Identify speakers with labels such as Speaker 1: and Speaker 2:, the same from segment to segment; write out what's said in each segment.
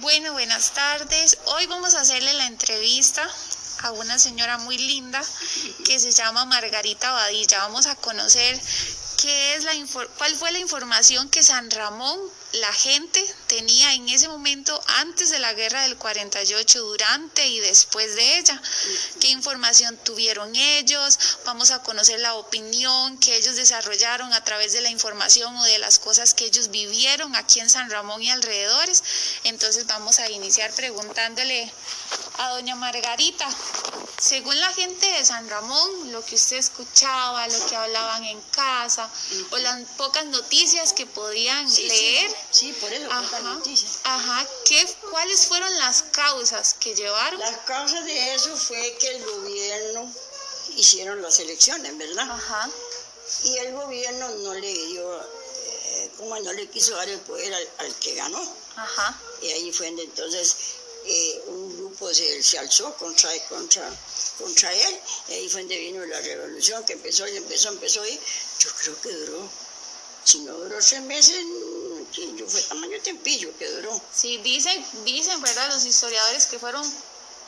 Speaker 1: Bueno, buenas tardes. Hoy vamos a hacerle la entrevista a una señora muy linda que se llama Margarita Badilla. Vamos a conocer qué es la cuál fue la información que San Ramón, la gente, tenía en ese momento antes de la guerra del 48, durante y después de ella. ¿Qué información tuvieron ellos? Vamos a conocer la opinión que ellos desarrollaron a través de la información o de las cosas que ellos vivieron aquí en San Ramón y alrededores. Entonces vamos a iniciar preguntándole a doña Margarita, según la gente de San Ramón, lo que usted escuchaba, lo que hablaban en casa, o las pocas noticias que podían leer.
Speaker 2: Sí, por eso, pocas noticias.
Speaker 1: Ajá, ¿Qué, ¿cuáles fueron las causas que llevaron?
Speaker 2: Las causas de eso fue que el gobierno hicieron las elecciones, ¿verdad?
Speaker 1: Ajá.
Speaker 2: Y el gobierno no le dio, eh, como no le quiso dar el poder al, al que ganó.
Speaker 1: Ajá.
Speaker 2: Y ahí fue entonces eh, un grupo se, se, alzó contra, contra, contra él, y ahí fue donde vino la revolución, que empezó y empezó, empezó, y yo creo que duró, si no duró tres meses, yo fue tamaño tempillo que duró.
Speaker 1: Sí, dicen, dicen, ¿verdad?, los historiadores que fueron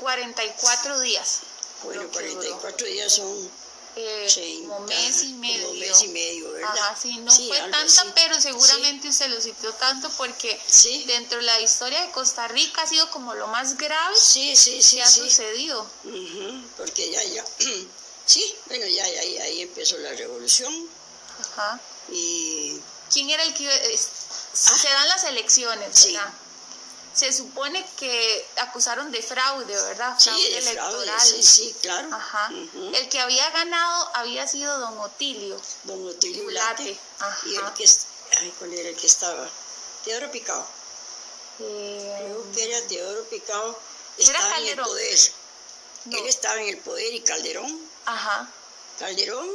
Speaker 1: 44 días.
Speaker 2: Bueno, 44 días son
Speaker 1: eh, como mes y medio.
Speaker 2: Como mes y medio, ¿verdad?
Speaker 1: Ajá, sí, no fue tanta, pero seguramente usted lo sintió tanto porque dentro de la historia de Costa Rica ha sido como lo más grave
Speaker 2: sí, sí, sí,
Speaker 1: que ha sucedido.
Speaker 2: porque ya, ya, sí, bueno, ya, ya, ahí, ahí empezó la revolución.
Speaker 1: Ajá.
Speaker 2: Y...
Speaker 1: ¿Quién era el que... Se dan las elecciones, ¿verdad? se supone que acusaron de fraude, ¿verdad?
Speaker 2: Fraude sí, electoral. sí, sí, claro.
Speaker 1: Ajá. El que había ganado había sido don Otilio.
Speaker 2: Don Otilio Ulate.
Speaker 1: Ajá.
Speaker 2: Y el que, ay, ¿cuál era el que estaba? Teodoro Picado.
Speaker 1: Eh,
Speaker 2: Creo que era Teodoro Picado. Estaba en el poder. Él estaba en el poder y Calderón.
Speaker 1: Ajá.
Speaker 2: Calderón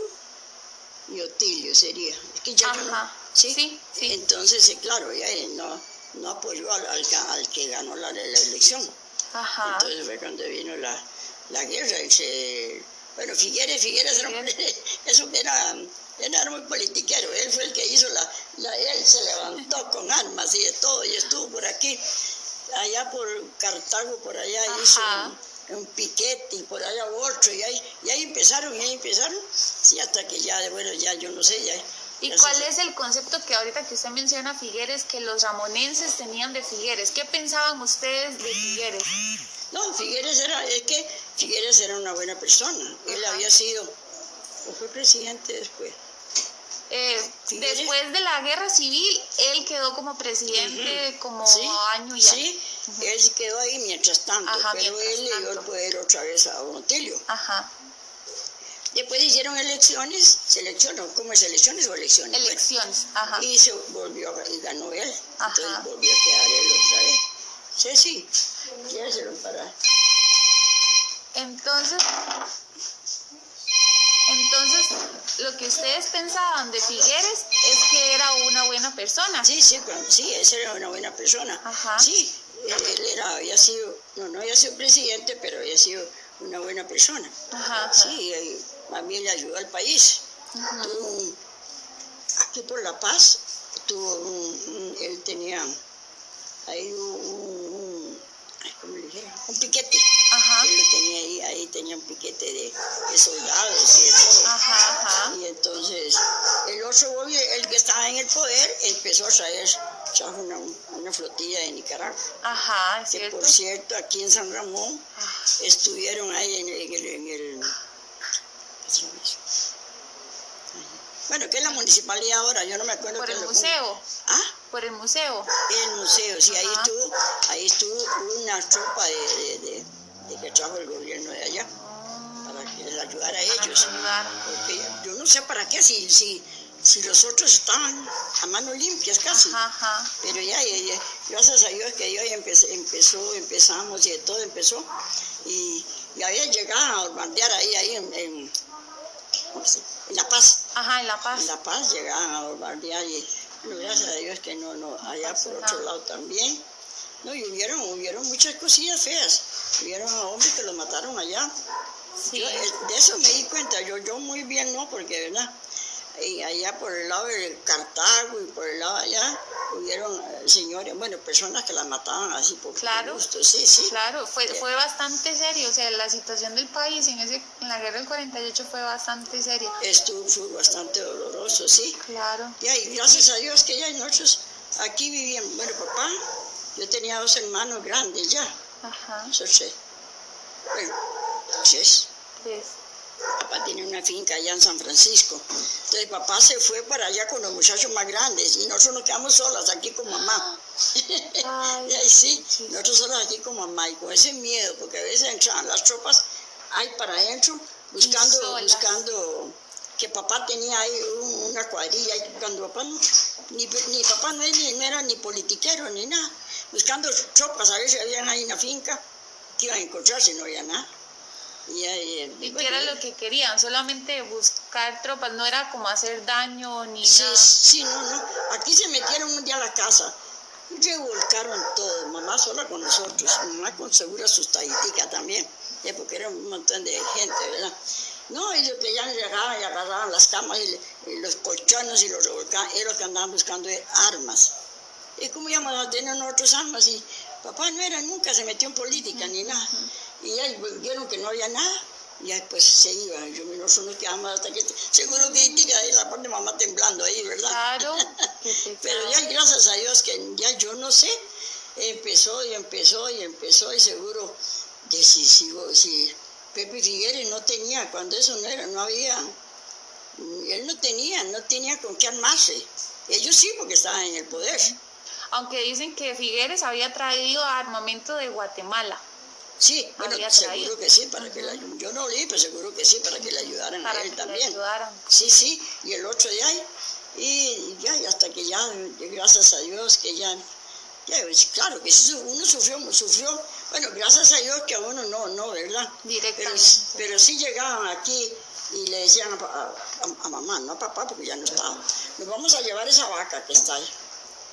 Speaker 2: y Otilio sería. Es que ya
Speaker 1: Ajá.
Speaker 2: ¿Sí?
Speaker 1: sí, sí.
Speaker 2: Entonces, claro, ya no no apoyó al, al, que ganó la, la, elección.
Speaker 1: Ajá.
Speaker 2: Entonces fue cuando vino la, la guerra y se... Bueno, Figueres, Figueres era, eso era, era muy politiquero, él fue el que hizo la, la, él se levantó con armas y de todo y estuvo por aquí, allá por Cartago, por allá hizo un, piquete y por allá otro y ahí, y ahí empezaron, y ahí empezaron, sí, hasta que ya, bueno, ya yo no sé, ya
Speaker 1: ¿Y cuál es el concepto que ahorita que usted menciona Figueres, que los ramonenses tenían de Figueres? ¿Qué pensaban ustedes de Figueres?
Speaker 2: No, Figueres era, es que Figueres era una buena persona. Él había sido, o fue presidente después.
Speaker 1: Eh, después de la guerra civil, él quedó como presidente como año y
Speaker 2: Sí, él quedó ahí mientras tanto, pero él le dio el poder otra vez a Don
Speaker 1: Ajá.
Speaker 2: Después hicieron elecciones, seleccionó, ¿cómo es elecciones o elecciones?
Speaker 1: Elecciones, ajá.
Speaker 2: Y se volvió, y ganó él. Entonces volvió a quedar él otra vez. Sí, sí, ya se lo para.
Speaker 1: Entonces, entonces, lo que ustedes pensaban de Figueres es que era una buena persona.
Speaker 2: Sí, sí, sí, ese era una buena persona.
Speaker 1: Ajá.
Speaker 2: Sí, él era, había sido, no, no había sido presidente, pero había sido una buena persona.
Speaker 1: Ajá.
Speaker 2: Sí, también le ayudó al país. aquí por La Paz, tuvo él tenía ahí un, ¿cómo le dijera? un piquete.
Speaker 1: Ajá.
Speaker 2: Él lo tenía ahí, ahí tenía un piquete de, de soldados y de todo.
Speaker 1: Ajá, ajá.
Speaker 2: Y entonces el otro gobierno, el que estaba en el poder, empezó a traer, trajo una, una flotilla de Nicaragua.
Speaker 1: Ajá, es
Speaker 2: que
Speaker 1: cierto.
Speaker 2: por cierto, aquí en San Ramón estuvieron ahí en, en el, en el bueno, que es la municipalidad ahora, yo no me acuerdo.
Speaker 1: ¿Por el museo?
Speaker 2: ¿Ah?
Speaker 1: ¿Por el museo?
Speaker 2: El museo, sí, ahí estuvo, ahí estuvo una tropa de, de, de, que trajo el gobierno de allá, para que les ayudara a ellos. Porque yo no sé para qué, si, si, si los otros estaban a manos limpias casi.
Speaker 1: Ajá,
Speaker 2: Pero ya, ya, gracias a Dios que yo ya empecé, empezó, empezamos y de todo empezó. Y, y había llegado a bombardear ahí, ahí en, en en La Paz.
Speaker 1: Ajá, en La Paz.
Speaker 2: En La Paz llegaban a bombardear y gracias a Dios que no, no, allá por otro lado también. No, y hubieron, hubieron muchas cosillas feas. Hubieron a hombres que los mataron allá.
Speaker 1: Sí.
Speaker 2: Yo, eh, de eso me di cuenta, yo, yo muy bien no, porque verdad. Y allá por el lado de Cartago y por el lado allá hubieron eh, señores, bueno, personas que las mataban así por
Speaker 1: claro,
Speaker 2: gusto, sí, sí.
Speaker 1: Claro, fue, fue bastante serio, o sea, la situación del país en, ese, en la guerra del 48 fue bastante seria.
Speaker 2: Estuvo fue bastante doloroso, sí.
Speaker 1: Claro.
Speaker 2: y gracias a Dios que ya nosotros aquí vivían, bueno, papá, yo tenía dos hermanos grandes ya.
Speaker 1: Ajá.
Speaker 2: Sí. Bueno. Tres. Papá tiene una finca allá en San Francisco. Entonces papá se fue para allá con los muchachos más grandes y nosotros nos quedamos solas aquí con mamá.
Speaker 1: Ay,
Speaker 2: y ahí sí, nosotros solas aquí con mamá y con ese miedo, porque a veces entraban las tropas ahí para adentro buscando, buscando que papá tenía ahí una cuadrilla y cuando papá no, ni, ni papá no, no era ni politiquero ni nada, buscando tropas a ver si habían ahí una finca que iban a encontrar si no había nada.
Speaker 1: Y, y, qué era lo que querían? Solamente buscar tropas, no era como hacer daño ni
Speaker 2: sí,
Speaker 1: nada.
Speaker 2: Sí, no, no. Aquí se metieron un día a la casa, revolcaron todo, mamá sola con nosotros, mamá con seguro sus también, porque era un montón de gente, ¿verdad? No, ellos que ya llegaban y agarraban las camas y, los colchones y los revolcaban, ellos que andaban buscando armas. ¿Y cómo íbamos a tener nosotros armas? Y papá no era, nunca se metió en política ni nada. Y ya vieron que no había nada, y ya después se iban. Yo nosotros nos quedamos hasta que, seguro que tira ahí la parte mamá temblando ahí, ¿verdad?
Speaker 1: Claro.
Speaker 2: Pero ya gracias a Dios que ya yo no sé, empezó y empezó y empezó y seguro que si, Pepe Figueres no tenía, cuando eso no era, no había, él no tenía, no tenía con qué armarse. Ellos sí, porque estaban en el poder.
Speaker 1: Aunque dicen que Figueres había traído armamento de Guatemala.
Speaker 2: Sí, bueno, seguro que sí, para que la, yo no leí, pero seguro que sí, para que le ayudaran a él también. Sí, sí, y el otro de ahí, y ya, y hasta que ya, gracias a Dios, que ya, ya claro que uno sufrió, sufrió, bueno, gracias a Dios que a uno no, no, ¿verdad?
Speaker 1: Directamente.
Speaker 2: Pero, pero sí llegaban aquí y le decían a, a, mamá, no a papá, porque ya no estaba, nos vamos a llevar esa vaca que está ahí.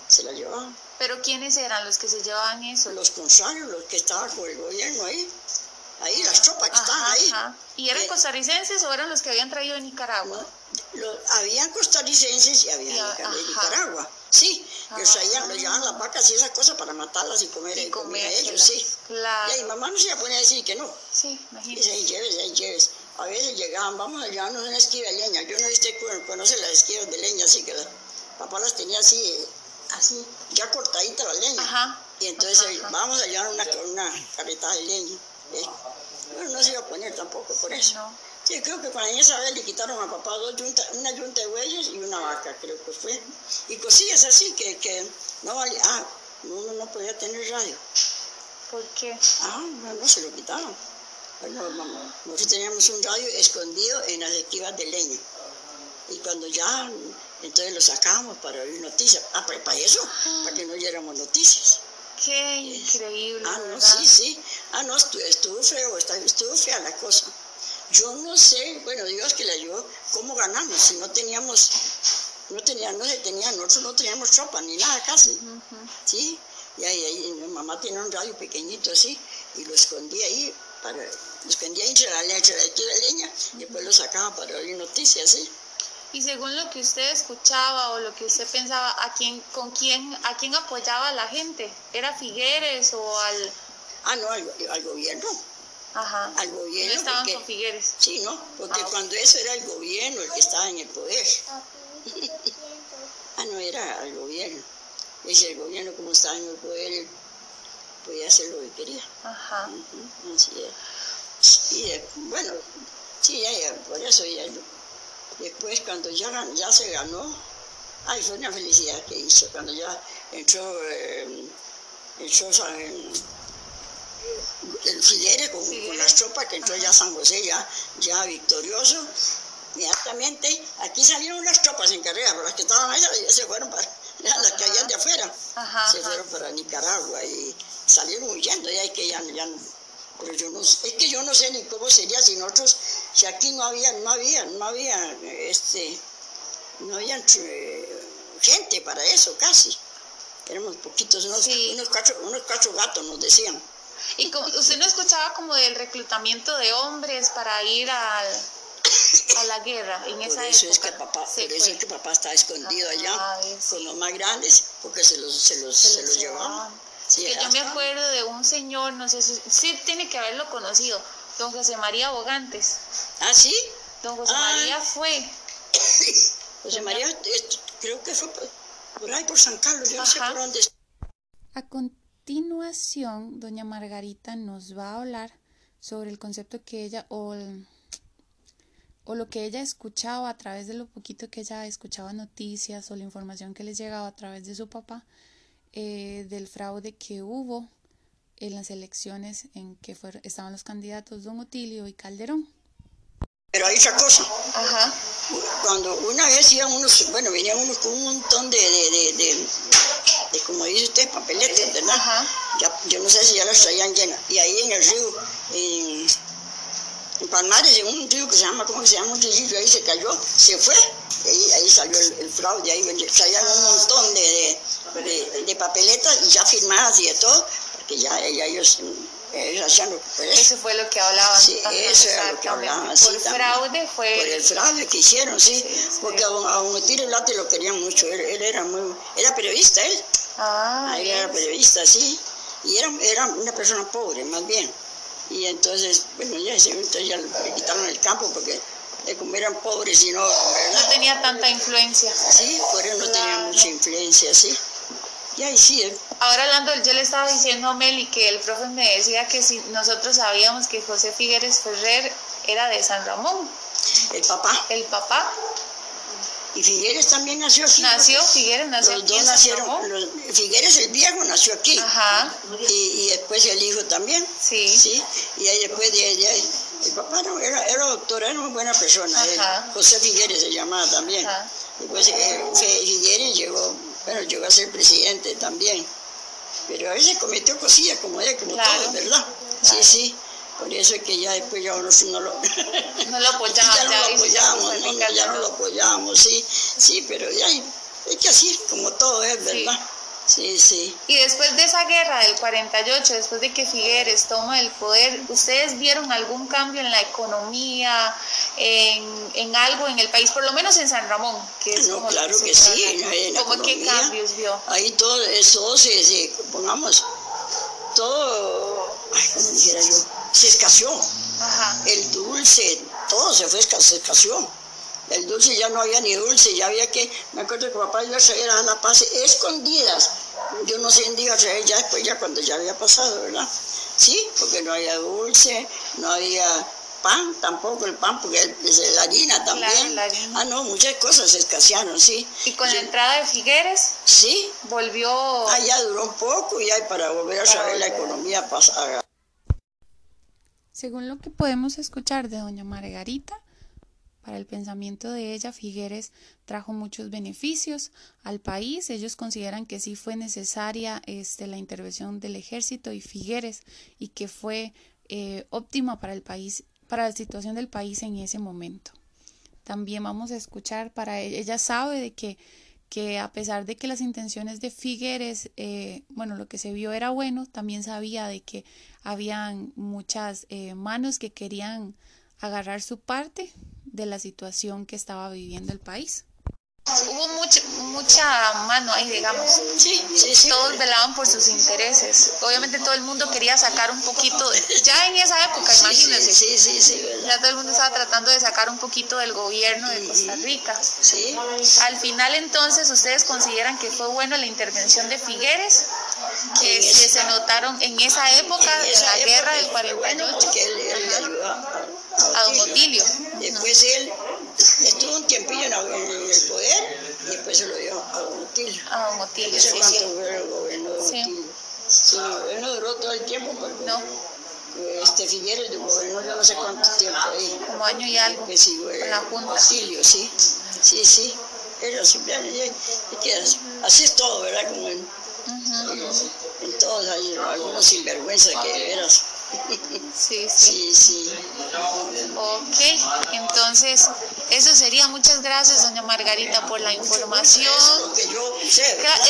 Speaker 2: Se la llevaban.
Speaker 1: ¿Pero quiénes eran los que se llevaban eso?
Speaker 2: Los consagros, los que estaban con el gobierno ahí. Ahí, las tropas que estaban ahí.
Speaker 1: ¿Y eran eh, costarricenses o eran los que habían traído de Nicaragua?
Speaker 2: habían costarricenses y habían de Nicaragua. Sí, los traían, los llevaban las vacas y esas cosas para matarlas y comer, y comer a ellos, sí.
Speaker 1: Claro.
Speaker 2: Y mi mamá no se iba a poner a decir que no.
Speaker 1: Sí, imagínate.
Speaker 2: Y ahí lleves, ahí lleves. A veces llegaban, vamos a llevarnos una esquiva de leña. Yo no si conoce las esquivas de leña, así que papá las tenía así así, ya cortadita la leña. Y entonces vamos a llevar una, una carreta de leña. Bueno, no se iba a poner tampoco por eso. Sí, creo que cuando esa vez le quitaron a papá dos yuntas, una yunta de bueyes y una vaca, creo que fue. Y cosillas así que, que no valía. Ah, uno no podía tener radio.
Speaker 1: ¿Por qué?
Speaker 2: Ah, no, se lo quitaron. Bueno, nosotros teníamos un radio escondido en las esquivas de leña. Y cuando ya entonces lo sacábamos para oír noticias. Ah, para, eso, para que no oyéramos noticias.
Speaker 1: Qué increíble.
Speaker 2: Ah, no, sí, sí. Ah, no, estuvo, feo, estuvo fea la cosa. Yo no sé, bueno, Dios que le ayudó, cómo ganamos, si no teníamos, no teníamos, no se tenían, nosotros no teníamos tropa ni nada casi. Sí, y ahí, ahí, mi mamá tiene un radio pequeñito así, y lo escondía ahí, para, lo escondía entre la leña, entre la leña, y después lo sacaba para oír noticias, ¿sí?
Speaker 1: Y según lo que usted escuchaba o lo que usted pensaba, ¿a quién, con quién, a quién apoyaba a la gente? ¿Era Figueres o al...?
Speaker 2: Ah, no, al, gobierno.
Speaker 1: Ajá.
Speaker 2: Al gobierno.
Speaker 1: No estaban con Figueres.
Speaker 2: Sí, ¿no? Porque ah, cuando eso era el gobierno el que estaba en el poder. ah, no, era al gobierno. Es el gobierno como estaba en el poder, podía hacer lo que quería.
Speaker 1: Ajá.
Speaker 2: Así es. Y eh, bueno, sí, ya, ya, por eso ya Después cuando ya, ya se ganó, ay, fue una felicidad que hizo, cuando ya entró, eh, entró el Figueres con, las tropas, que entró ya San José ya, ya victorioso, inmediatamente aquí salieron las tropas en carrera, pero las que estaban allá se fueron para, las que habían de afuera, se fueron para Nicaragua y salieron huyendo, ya que ya, ya no, pero yo no, es que yo no sé ni cómo sería si nosotros si aquí no había, no había, no había, este, no había eh, gente para eso casi. Éramos poquitos, unos, unos, cuatro, unos cuatro gatos nos decían.
Speaker 1: ¿Y usted no escuchaba como del reclutamiento de hombres para ir al... a la guerra en esa
Speaker 2: por eso
Speaker 1: época.
Speaker 2: es que papá, por eso es que papá está escondido
Speaker 1: Ah,
Speaker 2: allá
Speaker 1: es.
Speaker 2: con los más grandes, porque se los, se los,
Speaker 1: Se
Speaker 2: se
Speaker 1: los
Speaker 2: los llevaban.
Speaker 1: llevaban.
Speaker 2: Sí,
Speaker 1: que yo me acuerdo de un señor, no sé si sí tiene que haberlo conocido, don José María Bogantes.
Speaker 2: Ah, sí.
Speaker 1: Don José
Speaker 2: Ah.
Speaker 1: María fue,
Speaker 2: José María, esto, creo que fue por, ahí por San Carlos, yo no sé
Speaker 1: Ajá.
Speaker 2: por dónde.
Speaker 1: A continuación, doña Margarita nos va a hablar sobre el concepto que ella o, el- o lo que ella escuchaba a través de lo poquito que ella escuchaba noticias o la información que les llegaba a través de su papá eh, del fraude que hubo en las elecciones en que fueron, estaban los candidatos Don Otilio y Calderón.
Speaker 2: Pero hay otra cosa.
Speaker 1: Ajá,
Speaker 2: Cuando una vez iban unos, bueno, venían unos con un montón de, de, de, de- de, como dice usted, papeletas, ¿verdad?
Speaker 1: Ajá.
Speaker 2: Ya- yo no sé si ya las traían llenas. Y ahí en el río, en, en Palmares, en un río que se llama, ¿cómo se llama? Un río, ahí se cayó, se fue. Y ahí, ahí salió el, el fraude, ahí traían un montón de, de, de- de papeletas y ya firmadas y de todo, porque ya, ya ellos, ellos hacían lo que eso.
Speaker 1: fue lo que hablaban.
Speaker 2: Sí, eso era lo que hablaban,
Speaker 1: Por
Speaker 2: también.
Speaker 1: fraude fue...
Speaker 2: Por el fraude que hicieron, sí,
Speaker 1: Sí,
Speaker 2: porque a don Otilio Late lo querían mucho, él, él era muy, era periodista él,
Speaker 1: Ah,
Speaker 2: él era periodista, sí, y era, era una persona pobre, más bien, y entonces, bueno, ya, se- entonces ya le quitaron el campo porque como eran pobres y no,
Speaker 1: No tenía tanta influencia.
Speaker 2: Sí, por eso no tenía
Speaker 1: Claro.
Speaker 2: mucha influencia, sí, y ahí sí, eh,
Speaker 1: Ahora hablando, yo le estaba diciendo a Meli que el profe me decía que si nosotros sabíamos que José Figueres Ferrer era de San Ramón,
Speaker 2: el papá,
Speaker 1: el papá
Speaker 2: y Figueres también nació aquí.
Speaker 1: nació, Figueres nació
Speaker 2: Los
Speaker 1: aquí
Speaker 2: dos nacieron, los- Figueres el viejo nació aquí,
Speaker 1: Ajá,
Speaker 2: y, y después el hijo también.
Speaker 1: sí.
Speaker 2: Sí, y ahí después de, de ahí, el papá no, era, era doctor, era una buena persona, él. José Figueres se llamaba también.
Speaker 1: Ajá.
Speaker 2: Después eh, Fe- Figueres llegó, bueno, llegó a ser presidente también, pero a veces cometió cosillas como él, como
Speaker 1: Claro.
Speaker 2: todos, ¿verdad?
Speaker 1: Claro.
Speaker 2: Sí, sí, por eso es que ya después ya uno no lo...
Speaker 1: No lo apoyaban,
Speaker 2: ya no lo apoyamos, no, no, ya no
Speaker 1: no.
Speaker 2: lo apoyamos, sí, sí, pero ya es que así, como todo es, ¿verdad? Sí, sí.
Speaker 1: Y después de esa guerra del 48, después de que Figueres toma el poder, ¿ustedes vieron algún cambio en la economía, en, en algo en el país, por lo menos en San Ramón? Que es
Speaker 2: No,
Speaker 1: como
Speaker 2: claro que sí, en en
Speaker 1: ¿Cómo qué cambios vio?
Speaker 2: Ahí todo eso se, se- pongamos, todo, ay, como dijera yo, se escaseó.
Speaker 1: Ajá.
Speaker 2: El dulce, todo se fue, se escaseó. El dulce ya no había ni dulce, ya había que, me acuerdo que papá iba a traer a la paz escondidas. Yo no sé dónde iba a traer ya después, ya cuando ya había pasado, ¿verdad? Sí, porque no había dulce, no había pan tampoco, el pan, porque la harina también.
Speaker 1: Claro, la harina.
Speaker 2: Ah, no, muchas cosas se escasearon, sí.
Speaker 1: Y con la entrada de Figueres,
Speaker 2: Sí,
Speaker 1: volvió...
Speaker 2: Ah, ya duró un poco y hay para volver a
Speaker 1: Para
Speaker 2: saber la economía pasada.
Speaker 1: Según lo que podemos escuchar de doña Margarita, para el pensamiento de ella, Figueres trajo muchos beneficios al país. Ellos consideran que sí fue necesaria este, la intervención del ejército y Figueres y que fue eh, óptima para el país, para la situación del país en ese momento. También vamos a escuchar para ella, ella sabe de que, que a pesar de que las intenciones de Figueres, eh, bueno, lo que se vio era bueno, también sabía de que habían muchas eh, manos que querían agarrar su parte de la situación que estaba viviendo el país. Hubo mucha, mucha mano ahí, digamos.
Speaker 2: Sí, sí, sí.
Speaker 1: Todos velaban por sus intereses. Obviamente todo el mundo quería sacar un poquito, de- ya en esa época, imagínense,
Speaker 2: Sí, sí, sí,
Speaker 1: ya todo el mundo estaba tratando de sacar un poquito del gobierno de Costa Rica.
Speaker 2: Sí.
Speaker 1: Al final entonces, ¿ustedes consideran que fue bueno la intervención de Figueres? Que se, notaron en esa época,
Speaker 2: En esa
Speaker 1: la
Speaker 2: época
Speaker 1: guerra del
Speaker 2: fue bueno
Speaker 1: 48.
Speaker 2: porque él, él a,
Speaker 1: A don Otilio.
Speaker 2: Después él estuvo un tiempillo en, la- en el poder y después se lo dio a don Otilio.
Speaker 1: A don Otilio,
Speaker 2: No sé
Speaker 1: sí,
Speaker 2: cuánto
Speaker 1: sí.
Speaker 2: fue el gobierno de don
Speaker 1: Sí.
Speaker 2: Otilio. Sí, no, él no duró todo el tiempo, porque
Speaker 1: No,
Speaker 2: este Figueres gobernó yo no sé cuánto tiempo ahí.
Speaker 1: como año y algo.
Speaker 2: que sí,
Speaker 1: Con la Junta.
Speaker 2: Otilio, sí, sí, sí. Pero siempre, así es todo, ¿verdad? Como en,
Speaker 1: Ujú.
Speaker 2: en todos hay algunos sinvergüenzas que de veras
Speaker 1: Sí,
Speaker 2: sí. Sí, sí.
Speaker 1: Ok, entonces eso sería. Muchas gracias, doña Margarita, por la información.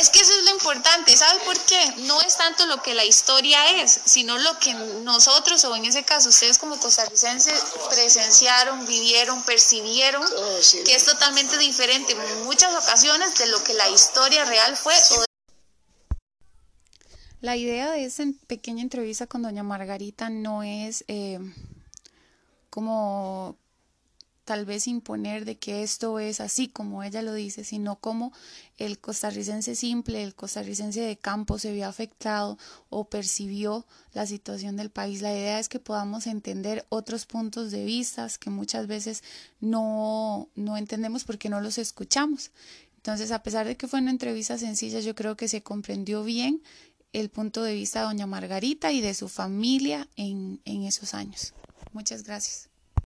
Speaker 1: Es que eso es lo importante, ¿sabe por qué? No es tanto lo que la historia es, sino lo que nosotros, o en ese caso ustedes como costarricenses, presenciaron, vivieron, percibieron,
Speaker 2: Oh,
Speaker 1: que es totalmente diferente en muchas ocasiones de lo que la historia real fue. o- La idea de esta pequeña entrevista con doña Margarita no es eh, como tal vez imponer de que esto es así como ella lo dice, sino como el costarricense simple, el costarricense de campo se vio afectado o percibió la situación del país. La idea es que podamos entender otros puntos de vista que muchas veces no, no entendemos porque no los escuchamos. Entonces, a pesar de que fue una entrevista sencilla, yo creo que se comprendió bien el punto de vista de doña Margarita y de su familia en, en esos años. Muchas gracias.